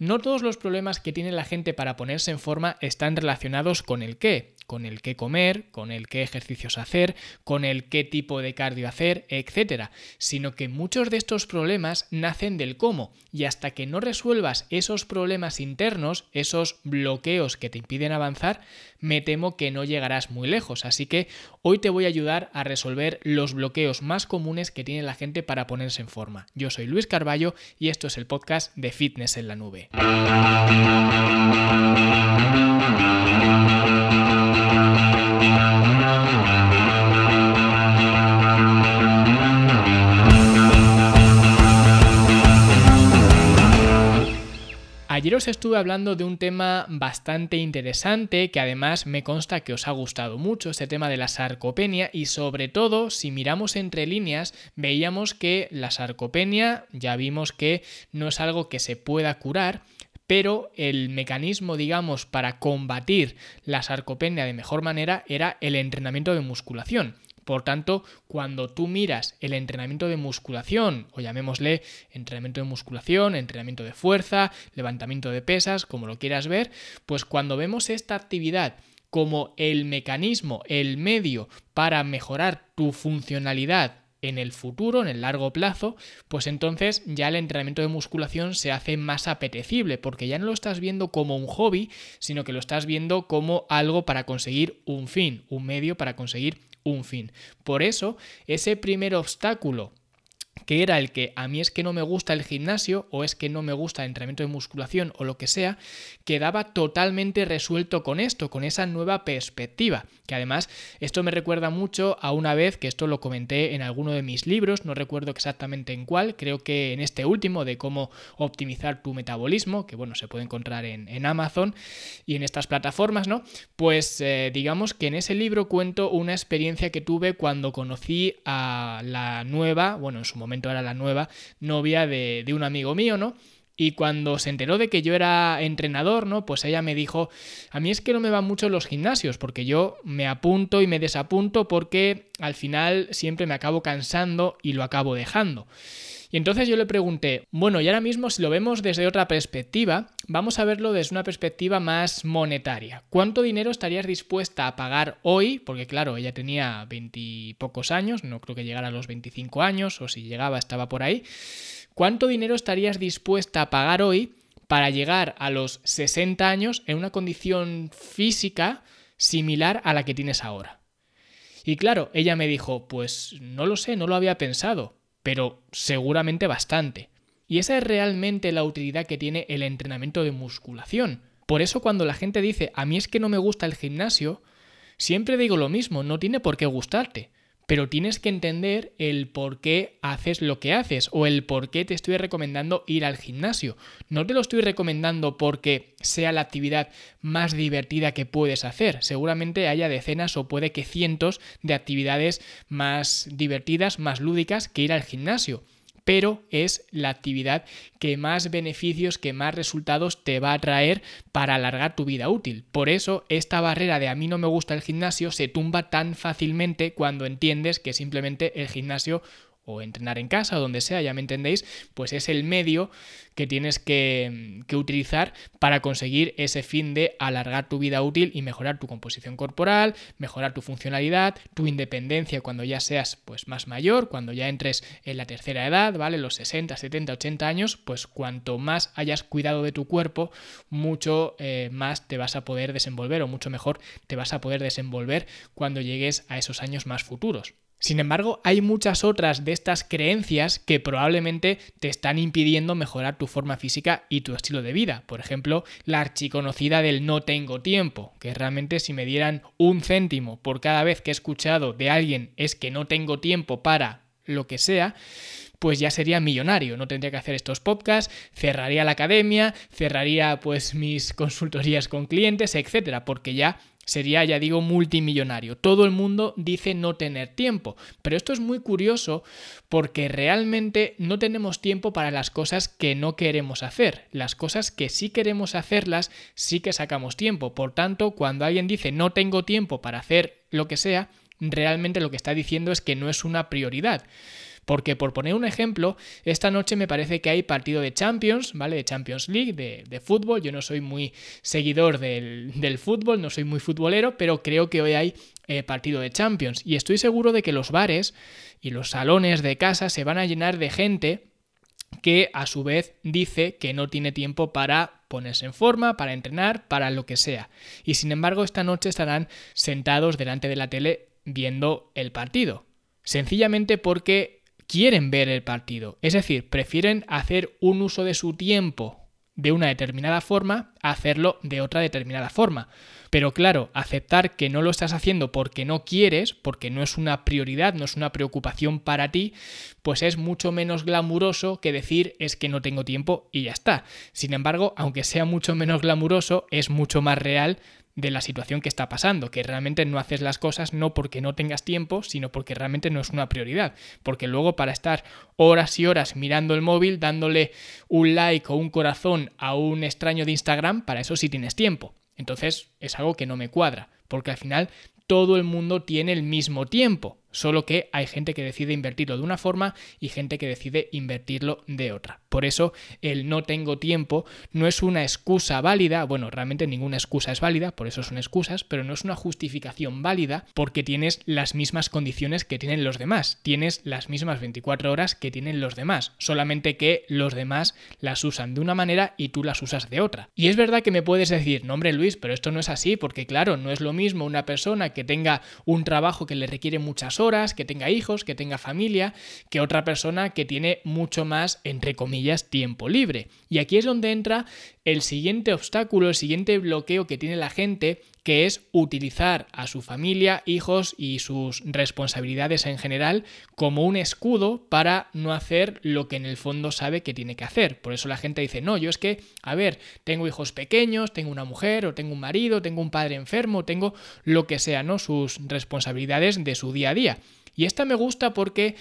No todos los problemas que tiene la gente para ponerse en forma están relacionados con el qué, con el qué comer, con el qué ejercicios hacer, con el qué tipo de cardio hacer, etc. Sino que muchos de estos problemas nacen del cómo y hasta que no resuelvas esos problemas internos, esos bloqueos que te impiden avanzar, me temo que no llegarás muy lejos. Así que hoy te voy a ayudar a resolver los bloqueos más comunes que tiene la gente para ponerse en forma. Yo soy Luis Carballo y esto es el podcast de Fitness en la Nube. day. Ayer os estuve hablando de un tema bastante interesante que además me consta que os ha gustado mucho, este tema de la sarcopenia y sobre todo si miramos entre líneas veíamos que la sarcopenia ya vimos que no es algo que se pueda curar, pero el mecanismo, digamos, para combatir la sarcopenia de mejor manera era el entrenamiento de musculación. Por tanto, cuando tú miras el entrenamiento de musculación, o llamémosle entrenamiento de musculación, entrenamiento de fuerza, levantamiento de pesas, como lo quieras ver, pues cuando vemos esta actividad como el mecanismo, el medio para mejorar tu funcionalidad en el futuro, en el largo plazo, pues entonces ya el entrenamiento de musculación se hace más apetecible, porque ya no lo estás viendo como un hobby, sino que lo estás viendo como algo para conseguir un fin, un medio para conseguir un fin. Por eso, ese primer obstáculo que era el que a mí es que no me gusta el gimnasio o es que no me gusta el entrenamiento de musculación o lo que sea, quedaba totalmente resuelto con esto, con esa nueva perspectiva. Que además esto me recuerda mucho a una vez que esto lo comenté en alguno de mis libros, no recuerdo exactamente en cuál, creo que en este último de cómo optimizar tu metabolismo, que bueno, se puede encontrar en, Amazon y en estas plataformas, ¿no? Pues eh, digamos que en ese libro cuento una experiencia que tuve cuando conocí a la nueva, bueno, en su momento era la nueva novia de, de un amigo mío, ¿no? Y cuando se enteró de que yo era entrenador, ¿no? Pues ella me dijo, a mí es que no me van mucho los gimnasios, porque yo me apunto y me desapunto porque al final siempre me acabo cansando y lo acabo dejando. Y entonces yo le pregunté, bueno, y ahora mismo si lo vemos desde otra perspectiva, vamos a verlo desde una perspectiva más monetaria. ¿Cuánto dinero estarías dispuesta a pagar hoy? Porque claro, ella tenía veintipocos años, no creo que llegara a los 25 años, o si llegaba estaba por ahí. ¿Cuánto dinero estarías dispuesta a pagar hoy para llegar a los 60 años en una condición física similar a la que tienes ahora? Y claro, ella me dijo, pues no lo sé, no lo había pensado pero seguramente bastante. Y esa es realmente la utilidad que tiene el entrenamiento de musculación. Por eso cuando la gente dice, a mí es que no me gusta el gimnasio, siempre digo lo mismo, no tiene por qué gustarte pero tienes que entender el por qué haces lo que haces o el por qué te estoy recomendando ir al gimnasio. No te lo estoy recomendando porque sea la actividad más divertida que puedes hacer. Seguramente haya decenas o puede que cientos de actividades más divertidas, más lúdicas que ir al gimnasio pero es la actividad que más beneficios, que más resultados te va a traer para alargar tu vida útil. Por eso esta barrera de a mí no me gusta el gimnasio se tumba tan fácilmente cuando entiendes que simplemente el gimnasio o entrenar en casa o donde sea, ya me entendéis, pues es el medio que tienes que, utilizar para conseguir ese fin de alargar tu vida útil y mejorar tu composición corporal, mejorar tu funcionalidad, tu independencia cuando ya seas pues más mayor, cuando ya entres en la tercera edad, ¿vale? Los 60, 70, 80 años, pues cuanto más hayas cuidado de tu cuerpo, mucho eh, más te vas a poder desenvolver o mucho mejor te vas a poder desenvolver cuando llegues a esos años más futuros. Sin embargo, hay muchas otras de estas creencias que probablemente te están impidiendo mejorar tu forma física y tu estilo de vida. Por ejemplo, la archiconocida del no tengo tiempo, que realmente si me dieran un céntimo por cada vez que he escuchado de alguien es que no tengo tiempo para lo que sea, pues ya sería millonario, no tendría que hacer estos podcasts, cerraría la academia, cerraría pues mis consultorías con clientes, etcétera, porque ya sería, ya digo, multimillonario. Todo el mundo dice no tener tiempo, pero esto es muy curioso porque realmente no tenemos tiempo para las cosas que no queremos hacer. Las cosas que sí queremos hacerlas, sí que sacamos tiempo. Por tanto, cuando alguien dice no tengo tiempo para hacer lo que sea, realmente lo que está diciendo es que no es una prioridad. Porque por poner un ejemplo, esta noche me parece que hay partido de Champions, ¿vale? De Champions League, de, fútbol. Yo no soy muy seguidor del, fútbol, no soy muy futbolero, pero creo que hoy hay eh, partido de Champions. Y estoy seguro de que los bares y los salones de casa se van a llenar de gente que a su vez dice que no tiene tiempo para ponerse en forma, para entrenar, para lo que sea. Y sin embargo, esta noche estarán sentados delante de la tele viendo el partido. Sencillamente porque quieren ver el partido. Es decir, prefieren hacer un uso de su tiempo de una determinada forma a hacerlo de otra determinada forma. Pero claro, aceptar que no lo estás haciendo porque no quieres, porque no es una prioridad, no es una preocupación para ti, pues es mucho menos glamuroso que decir es que no tengo tiempo y ya está. Sin embargo, aunque sea mucho menos glamuroso, es mucho más real de la situación que está pasando, que realmente no haces las cosas no porque no tengas tiempo, sino porque realmente no es una prioridad. Porque luego para estar horas y horas mirando el móvil, dándole un like o un corazón a un extraño de Instagram, para eso sí tienes tiempo. Entonces es algo que no me cuadra, porque al final todo el mundo tiene el mismo tiempo. Solo que hay gente que decide invertirlo de una forma y gente que decide invertirlo de otra. Por eso el no tengo tiempo no es una excusa válida, bueno, realmente ninguna excusa es válida, por eso son excusas, pero no es una justificación válida porque tienes las mismas condiciones que tienen los demás, tienes las mismas 24 horas que tienen los demás, solamente que los demás las usan de una manera y tú las usas de otra. Y es verdad que me puedes decir, no hombre Luis, pero esto no es así porque claro, no es lo mismo una persona que tenga un trabajo que le requiere muchas horas, que tenga hijos, que tenga familia, que otra persona que tiene mucho más, entre comillas, tiempo libre. Y aquí es donde entra el siguiente obstáculo, el siguiente bloqueo que tiene la gente, que es utilizar a su familia, hijos y sus responsabilidades en general como un escudo para no hacer lo que en el fondo sabe que tiene que hacer. Por eso la gente dice, no, yo es que, a ver, tengo hijos pequeños, tengo una mujer o tengo un marido, tengo un padre enfermo, tengo lo que sea, ¿no? Sus responsabilidades de su día a día. Y esta me gusta porque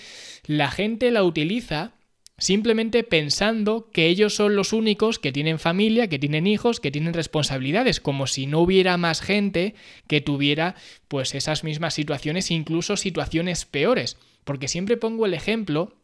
la gente la utiliza simplemente pensando que ellos son los únicos que tienen familia, que tienen hijos, que tienen responsabilidades, como si no hubiera más gente que tuviera pues esas mismas situaciones, incluso situaciones peores. Porque siempre pongo el ejemplo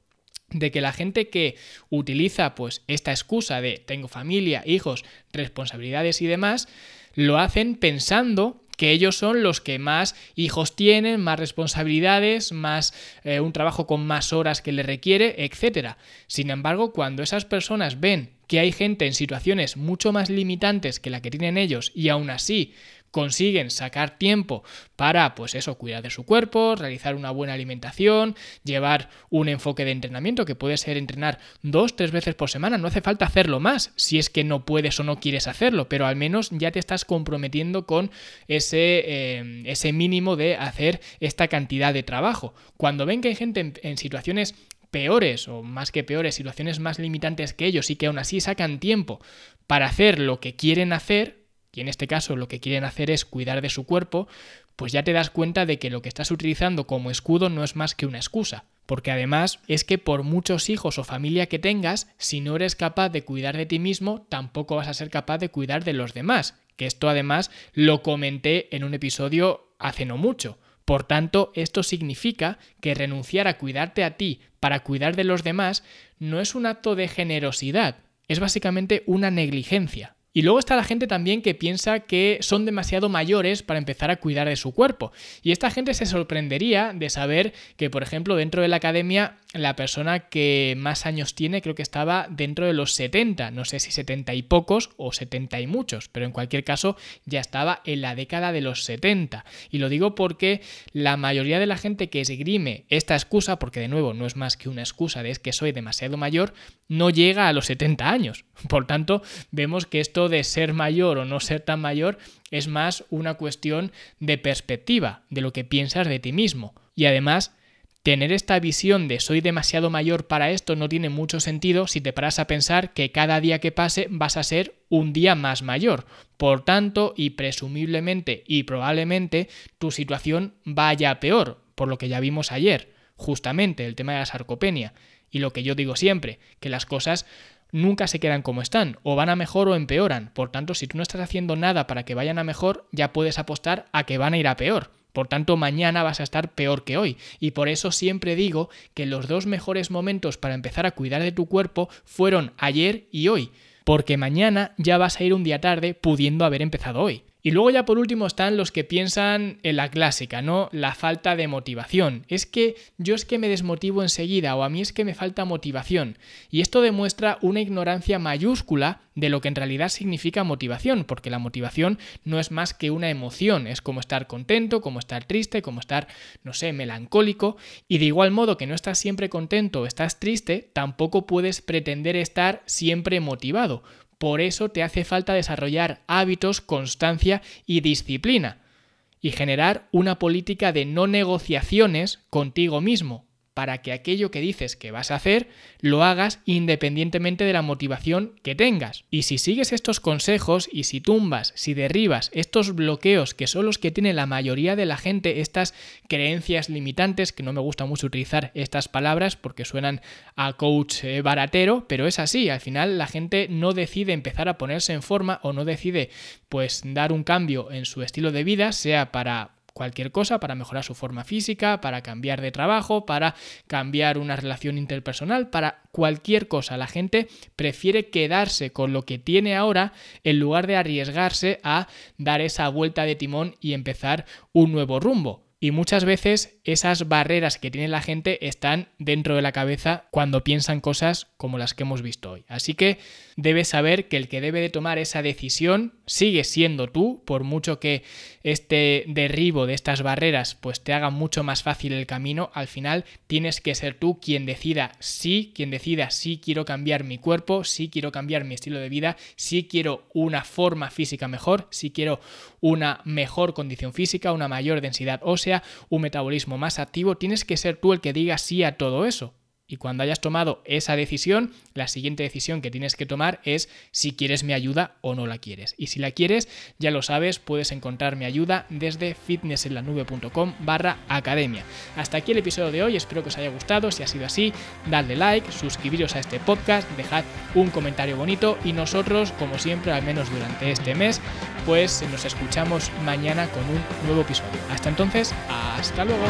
de que la gente que utiliza pues esta excusa de tengo familia, hijos, responsabilidades y demás, lo hacen pensando que ellos son los que más hijos tienen, más responsabilidades, más eh, un trabajo con más horas que le requiere, etc. Sin embargo, cuando esas personas ven que hay gente en situaciones mucho más limitantes que la que tienen ellos y aún así consiguen sacar tiempo para, pues eso, cuidar de su cuerpo, realizar una buena alimentación, llevar un enfoque de entrenamiento que puede ser entrenar dos, tres veces por semana. No hace falta hacerlo más si es que no puedes o no quieres hacerlo, pero al menos ya te estás comprometiendo con ese, eh, ese mínimo de hacer esta cantidad de trabajo. Cuando ven que hay gente en situaciones peores o más que peores, situaciones más limitantes que ellos y que aún así sacan tiempo para hacer lo que quieren hacer, y en este caso lo que quieren hacer es cuidar de su cuerpo, pues ya te das cuenta de que lo que estás utilizando como escudo no es más que una excusa. Porque además es que por muchos hijos o familia que tengas, si no eres capaz de cuidar de ti mismo, tampoco vas a ser capaz de cuidar de los demás. Que esto además lo comenté en un episodio hace no mucho. Por tanto, esto significa que renunciar a cuidarte a ti para cuidar de los demás no es un acto de generosidad, es básicamente una negligencia. Y luego está la gente también que piensa que son demasiado mayores para empezar a cuidar de su cuerpo. Y esta gente se sorprendería de saber que, por ejemplo, dentro de la academia, la persona que más años tiene creo que estaba dentro de los 70. No sé si 70 y pocos o 70 y muchos, pero en cualquier caso ya estaba en la década de los 70. Y lo digo porque la mayoría de la gente que esgrime esta excusa, porque de nuevo no es más que una excusa de es que soy demasiado mayor, no llega a los 70 años. Por tanto, vemos que esto de ser mayor o no ser tan mayor es más una cuestión de perspectiva, de lo que piensas de ti mismo. Y además, tener esta visión de soy demasiado mayor para esto no tiene mucho sentido si te paras a pensar que cada día que pase vas a ser un día más mayor. Por tanto, y presumiblemente y probablemente, tu situación vaya peor, por lo que ya vimos ayer, justamente el tema de la sarcopenia. Y lo que yo digo siempre, que las cosas nunca se quedan como están, o van a mejor o empeoran. Por tanto, si tú no estás haciendo nada para que vayan a mejor, ya puedes apostar a que van a ir a peor. Por tanto, mañana vas a estar peor que hoy. Y por eso siempre digo que los dos mejores momentos para empezar a cuidar de tu cuerpo fueron ayer y hoy. Porque mañana ya vas a ir un día tarde pudiendo haber empezado hoy. Y luego ya por último están los que piensan en la clásica, ¿no? La falta de motivación. Es que yo es que me desmotivo enseguida o a mí es que me falta motivación. Y esto demuestra una ignorancia mayúscula de lo que en realidad significa motivación, porque la motivación no es más que una emoción, es como estar contento, como estar triste, como estar, no sé, melancólico, y de igual modo que no estás siempre contento o estás triste, tampoco puedes pretender estar siempre motivado por eso te hace falta desarrollar hábitos, constancia y disciplina y generar una política de no negociaciones contigo mismo para que aquello que dices que vas a hacer lo hagas independientemente de la motivación que tengas. Y si sigues estos consejos y si tumbas, si derribas estos bloqueos que son los que tiene la mayoría de la gente, estas creencias limitantes, que no me gusta mucho utilizar estas palabras porque suenan a coach eh, baratero, pero es así, al final la gente no decide empezar a ponerse en forma o no decide pues dar un cambio en su estilo de vida, sea para cualquier cosa para mejorar su forma física, para cambiar de trabajo, para cambiar una relación interpersonal, para cualquier cosa. La gente prefiere quedarse con lo que tiene ahora en lugar de arriesgarse a dar esa vuelta de timón y empezar un nuevo rumbo. Y muchas veces esas barreras que tiene la gente están dentro de la cabeza cuando piensan cosas como las que hemos visto hoy. Así que debes saber que el que debe de tomar esa decisión sigue siendo tú, por mucho que este derribo de estas barreras pues te haga mucho más fácil el camino, al final tienes que ser tú quien decida sí, quien decida sí quiero cambiar mi cuerpo, sí quiero cambiar mi estilo de vida, sí quiero una forma física mejor, sí quiero una mejor condición física, una mayor densidad ósea, un metabolismo más activo, tienes que ser tú el que diga sí a todo eso. Y cuando hayas tomado esa decisión, la siguiente decisión que tienes que tomar es si quieres mi ayuda o no la quieres. Y si la quieres, ya lo sabes, puedes encontrar mi ayuda desde fitnessenlanube.com barra academia. Hasta aquí el episodio de hoy, espero que os haya gustado. Si ha sido así, dadle like, suscribiros a este podcast, dejad un comentario bonito y nosotros, como siempre, al menos durante este mes, pues nos escuchamos mañana con un nuevo episodio. Hasta entonces, hasta luego.